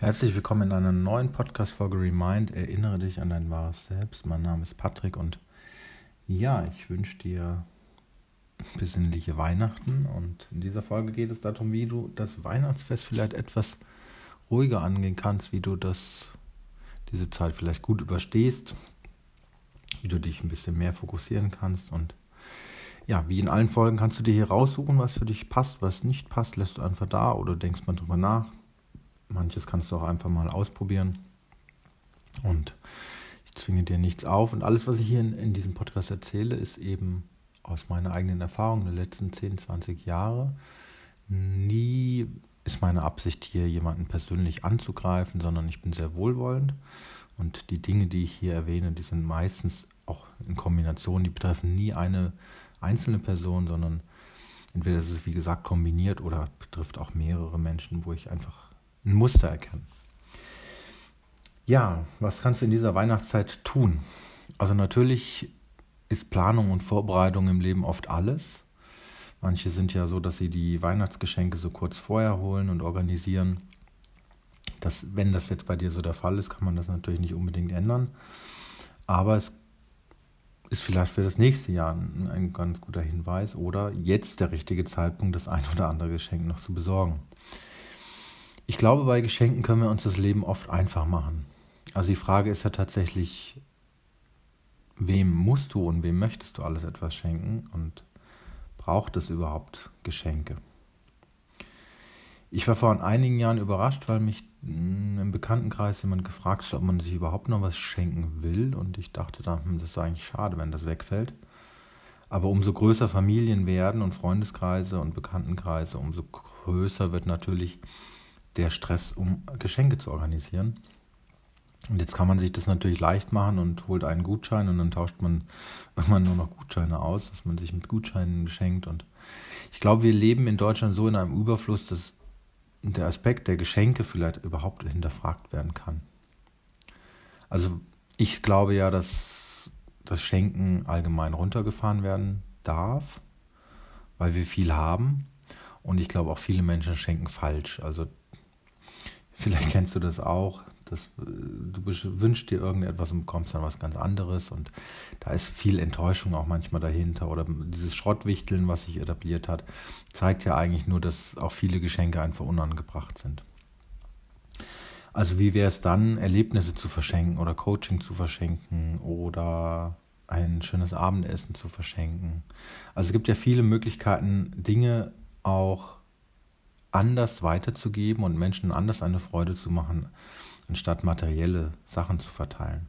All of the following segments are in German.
Herzlich willkommen in einer neuen Podcast-Folge Remind. Erinnere dich an dein wahres Selbst. Mein Name ist Patrick und ja, ich wünsche dir besinnliche Weihnachten. Und in dieser Folge geht es darum, wie du das Weihnachtsfest vielleicht etwas ruhiger angehen kannst, wie du das, diese Zeit vielleicht gut überstehst, wie du dich ein bisschen mehr fokussieren kannst und ja, wie in allen Folgen kannst du dir hier raussuchen, was für dich passt, was nicht passt, lässt du einfach da oder denkst mal drüber nach Manches kannst du auch einfach mal ausprobieren. Und ich zwinge dir nichts auf. Und alles, was ich hier in, in diesem Podcast erzähle, ist eben aus meiner eigenen Erfahrung der letzten 10, 20 Jahre. Nie ist meine Absicht hier, jemanden persönlich anzugreifen, sondern ich bin sehr wohlwollend. Und die Dinge, die ich hier erwähne, die sind meistens auch in Kombination, die betreffen nie eine einzelne Person, sondern entweder ist es wie gesagt kombiniert oder betrifft auch mehrere Menschen, wo ich einfach ein Muster erkennen. Ja, was kannst du in dieser Weihnachtszeit tun? Also natürlich ist Planung und Vorbereitung im Leben oft alles. Manche sind ja so, dass sie die Weihnachtsgeschenke so kurz vorher holen und organisieren. Das, wenn das jetzt bei dir so der Fall ist, kann man das natürlich nicht unbedingt ändern. Aber es ist vielleicht für das nächste Jahr ein, ein ganz guter Hinweis oder jetzt der richtige Zeitpunkt, das ein oder andere Geschenk noch zu besorgen. Ich glaube, bei Geschenken können wir uns das Leben oft einfach machen. Also die Frage ist ja tatsächlich, wem musst du und wem möchtest du alles etwas schenken und braucht es überhaupt Geschenke? Ich war vor einigen Jahren überrascht, weil mich im Bekanntenkreis jemand gefragt hat, ob man sich überhaupt noch was schenken will. Und ich dachte dann, hm, das ist eigentlich schade, wenn das wegfällt. Aber umso größer Familien werden und Freundeskreise und Bekanntenkreise, umso größer wird natürlich der Stress, um Geschenke zu organisieren. Und jetzt kann man sich das natürlich leicht machen und holt einen Gutschein und dann tauscht man irgendwann nur noch Gutscheine aus, dass man sich mit Gutscheinen schenkt. Und ich glaube, wir leben in Deutschland so in einem Überfluss, dass der Aspekt der Geschenke vielleicht überhaupt hinterfragt werden kann. Also ich glaube ja, dass das Schenken allgemein runtergefahren werden darf, weil wir viel haben. Und ich glaube auch viele Menschen schenken falsch. Also Vielleicht kennst du das auch. Das, du wünschst dir irgendetwas und bekommst dann was ganz anderes und da ist viel Enttäuschung auch manchmal dahinter oder dieses Schrottwichteln, was sich etabliert hat, zeigt ja eigentlich nur, dass auch viele Geschenke einfach unangebracht sind. Also wie wäre es dann, Erlebnisse zu verschenken oder Coaching zu verschenken oder ein schönes Abendessen zu verschenken. Also es gibt ja viele Möglichkeiten, Dinge auch anders weiterzugeben und Menschen anders eine Freude zu machen, anstatt materielle Sachen zu verteilen.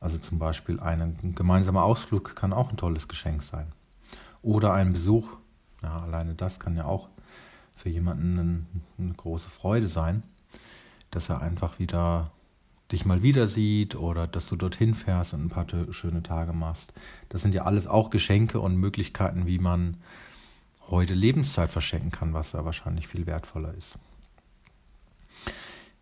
Also zum Beispiel ein gemeinsamer Ausflug kann auch ein tolles Geschenk sein. Oder ein Besuch, ja, alleine das kann ja auch für jemanden eine, große Freude sein, dass er einfach wieder dich mal wieder sieht oder dass du dorthin fährst und ein paar schöne Tage machst. Das sind ja alles auch Geschenke und Möglichkeiten, wie man heute Lebenszeit verschenken kann, was da wahrscheinlich viel wertvoller ist.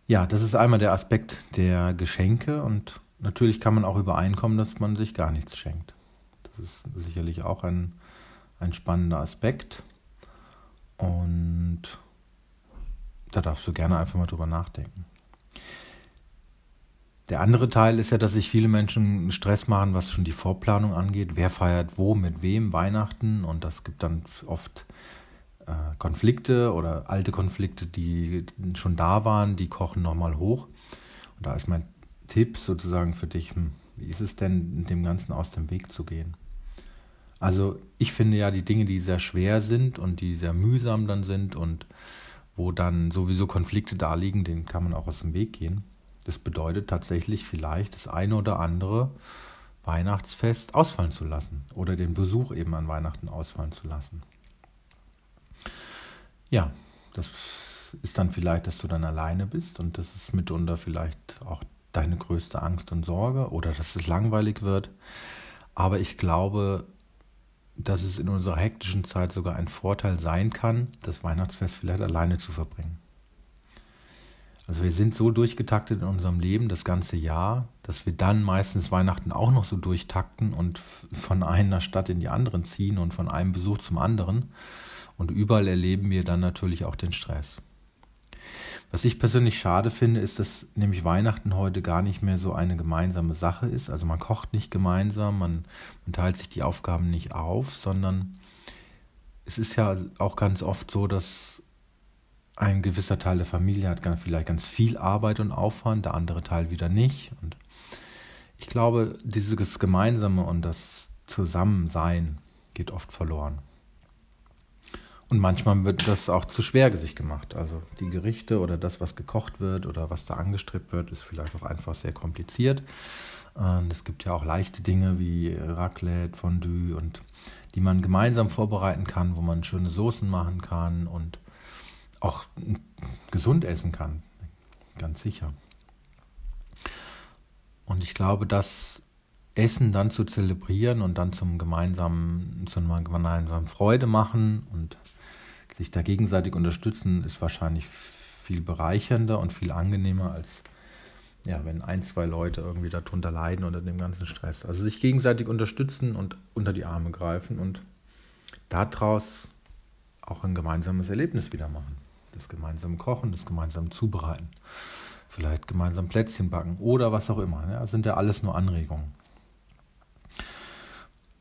Ja, das ist einmal der Aspekt der Geschenke und natürlich kann man auch übereinkommen, dass man sich gar nichts schenkt. Das ist sicherlich auch ein, ein spannender Aspekt und da darfst du gerne einfach mal drüber nachdenken. Der andere Teil ist ja, dass sich viele Menschen Stress machen, was schon die Vorplanung angeht. Wer feiert wo, mit wem Weihnachten und das gibt dann oft äh, Konflikte oder alte Konflikte, die schon da waren, die kochen nochmal hoch. Und da ist mein Tipp sozusagen für dich, hm, wie ist es denn, dem Ganzen aus dem Weg zu gehen? Also ich finde ja die Dinge, die sehr schwer sind und die sehr mühsam dann sind und wo dann sowieso Konflikte da liegen, denen kann man auch aus dem Weg gehen. Das bedeutet tatsächlich vielleicht das eine oder andere Weihnachtsfest ausfallen zu lassen oder den Besuch eben an Weihnachten ausfallen zu lassen. Ja, das ist dann vielleicht, dass du dann alleine bist und das ist mitunter vielleicht auch deine größte Angst und Sorge oder dass es langweilig wird. Aber ich glaube, dass es in unserer hektischen Zeit sogar ein Vorteil sein kann, das Weihnachtsfest vielleicht alleine zu verbringen. Also wir sind so durchgetaktet in unserem Leben das ganze Jahr, dass wir dann meistens Weihnachten auch noch so durchtakten und von einer Stadt in die anderen ziehen und von einem Besuch zum anderen. Und überall erleben wir dann natürlich auch den Stress. Was ich persönlich schade finde, ist, dass nämlich Weihnachten heute gar nicht mehr so eine gemeinsame Sache ist. Also man kocht nicht gemeinsam, man, man teilt sich die Aufgaben nicht auf, sondern es ist ja auch ganz oft so, dass ein gewisser Teil der Familie hat ganz, vielleicht ganz viel Arbeit und Aufwand, der andere Teil wieder nicht. Und ich glaube, dieses Gemeinsame und das Zusammensein geht oft verloren. Und manchmal wird das auch zu schwer sich gemacht. Also die Gerichte oder das, was gekocht wird oder was da angestrebt wird, ist vielleicht auch einfach sehr kompliziert. Es gibt ja auch leichte Dinge wie Raclette, Fondue und die man gemeinsam vorbereiten kann, wo man schöne Soßen machen kann und auch gesund essen kann. Ganz sicher. Und ich glaube, das Essen dann zu zelebrieren und dann zum gemeinsamen, zu gemeinsamen Freude machen und sich da gegenseitig unterstützen, ist wahrscheinlich viel bereichernder und viel angenehmer, als ja, wenn ein, zwei Leute irgendwie darunter leiden unter dem ganzen Stress. Also sich gegenseitig unterstützen und unter die Arme greifen und daraus auch ein gemeinsames Erlebnis wieder machen. Das gemeinsame Kochen, das gemeinsame Zubereiten, vielleicht gemeinsam Plätzchen backen oder was auch immer. Ja, das sind ja alles nur Anregungen.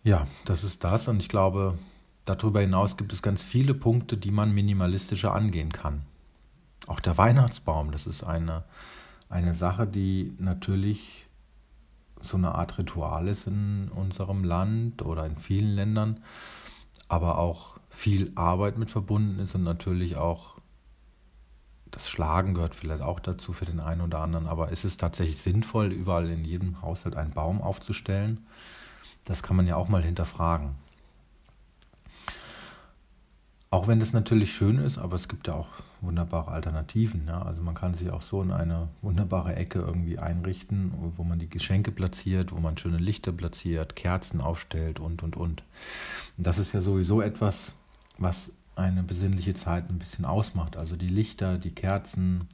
Ja, das ist das und ich glaube, Darüber hinaus gibt es ganz viele Punkte, die man minimalistischer angehen kann. Auch der Weihnachtsbaum, das ist eine, eine Sache, die natürlich so eine Art Ritual ist in unserem Land oder in vielen Ländern, aber auch viel Arbeit mit verbunden ist und natürlich auch das Schlagen gehört vielleicht auch dazu für den einen oder anderen, aber ist es tatsächlich sinnvoll, überall in jedem Haushalt einen Baum aufzustellen? Das kann man ja auch mal hinterfragen. Auch wenn das natürlich schön ist, aber es gibt ja auch wunderbare Alternativen. Ja? Also man kann sich auch so in eine wunderbare Ecke irgendwie einrichten, wo man die Geschenke platziert, wo man schöne Lichter platziert, Kerzen aufstellt und, und, und. Und das ist ja sowieso etwas, was eine besinnliche Zeit ein bisschen ausmacht. Also die Lichter, die Kerzen,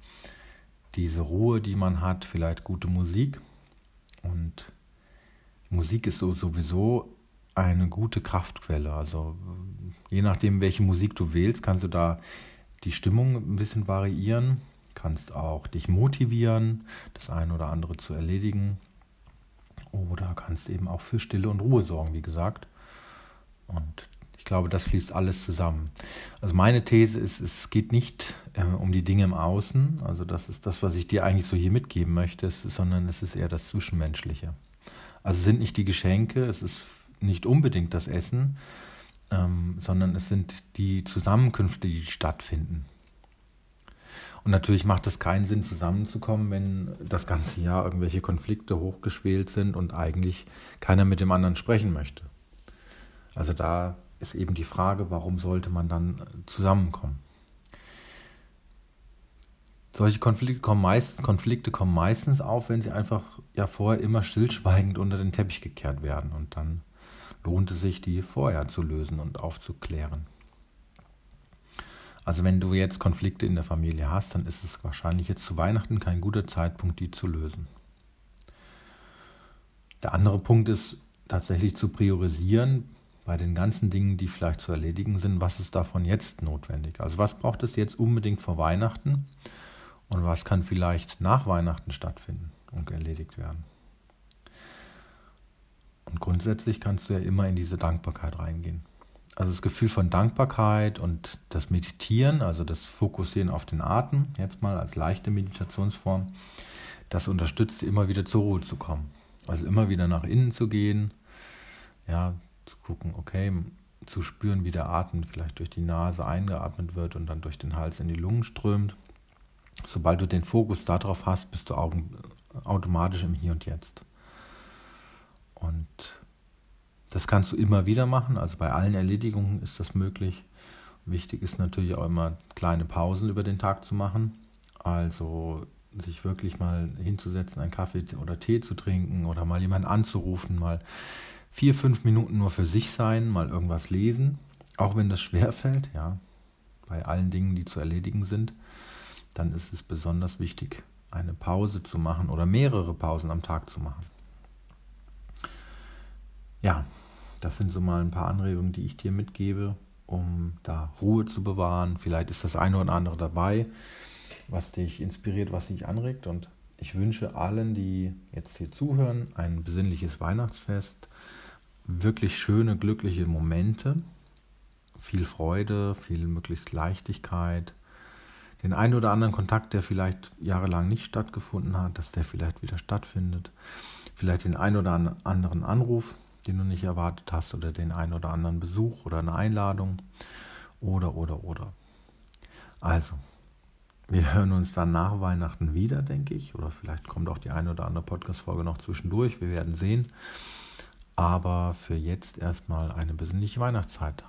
diese Ruhe, die man hat, vielleicht gute Musik. Und Musik ist so sowieso eine gute Kraftquelle. Also je nachdem, welche Musik du wählst, kannst du da die Stimmung ein bisschen variieren, kannst auch dich motivieren, das eine oder andere zu erledigen. Oder kannst eben auch für Stille und Ruhe sorgen, wie gesagt. Und ich glaube, das fließt alles zusammen. Also meine These ist, es geht nicht äh, um die Dinge im Außen, also das ist das, was ich dir eigentlich so hier mitgeben möchte, sondern es ist eher das Zwischenmenschliche. Also es sind nicht die Geschenke, es ist nicht unbedingt das Essen, ähm, sondern es sind die Zusammenkünfte, die stattfinden. Und natürlich macht es keinen Sinn, zusammenzukommen, wenn das ganze Jahr irgendwelche Konflikte hochgeschwelt sind und eigentlich keiner mit dem anderen sprechen möchte. Also da ist eben die Frage, warum sollte man dann zusammenkommen? Solche Konflikte kommen, meist, Konflikte kommen meistens auf, wenn sie einfach ja vorher immer stillschweigend unter den Teppich gekehrt werden und dann lohnt es sich, die vorher zu lösen und aufzuklären. Also wenn du jetzt Konflikte in der Familie hast, dann ist es wahrscheinlich jetzt zu Weihnachten kein guter Zeitpunkt, die zu lösen. Der andere Punkt ist tatsächlich zu priorisieren bei den ganzen Dingen, die vielleicht zu erledigen sind, was ist davon jetzt notwendig? Also was braucht es jetzt unbedingt vor Weihnachten und was kann vielleicht nach Weihnachten stattfinden und erledigt werden? Und grundsätzlich kannst du ja immer in diese Dankbarkeit reingehen. Also das Gefühl von Dankbarkeit und das Meditieren, also das Fokussieren auf den Atem, jetzt mal als leichte Meditationsform, das unterstützt immer wieder zur Ruhe zu kommen. Also immer wieder nach innen zu gehen, ja, zu gucken, okay, zu spüren, wie der Atem vielleicht durch die Nase eingeatmet wird und dann durch den Hals in die Lungen strömt. Sobald du den Fokus darauf hast, bist du automatisch im Hier und Jetzt. Und das kannst du immer wieder machen, also bei allen Erledigungen ist das möglich. Wichtig ist natürlich auch immer kleine Pausen über den Tag zu machen. Also sich wirklich mal hinzusetzen, einen Kaffee oder Tee zu trinken oder mal jemanden anzurufen, mal vier, fünf Minuten nur für sich sein, mal irgendwas lesen, auch wenn das schwer fällt, ja, bei allen Dingen, die zu erledigen sind, dann ist es besonders wichtig, eine Pause zu machen oder mehrere Pausen am Tag zu machen ja, das sind so mal ein paar Anregungen, die ich dir mitgebe, um da Ruhe zu bewahren. Vielleicht ist das eine oder andere dabei, was dich inspiriert, was dich anregt. Und ich wünsche allen, die jetzt hier zuhören, ein besinnliches Weihnachtsfest, wirklich schöne, glückliche Momente, viel Freude, viel möglichst Leichtigkeit, den einen oder anderen Kontakt, der vielleicht jahrelang nicht stattgefunden hat, dass der vielleicht wieder stattfindet, vielleicht den einen oder anderen Anruf, den du nicht erwartet hast, oder den einen oder anderen Besuch oder eine Einladung, oder, oder, oder. Also, wir hören uns dann nach Weihnachten wieder, denke ich. Oder vielleicht kommt auch die eine oder andere Podcast-Folge noch zwischendurch. Wir werden sehen. Aber für jetzt erstmal eine besinnliche Weihnachtszeit.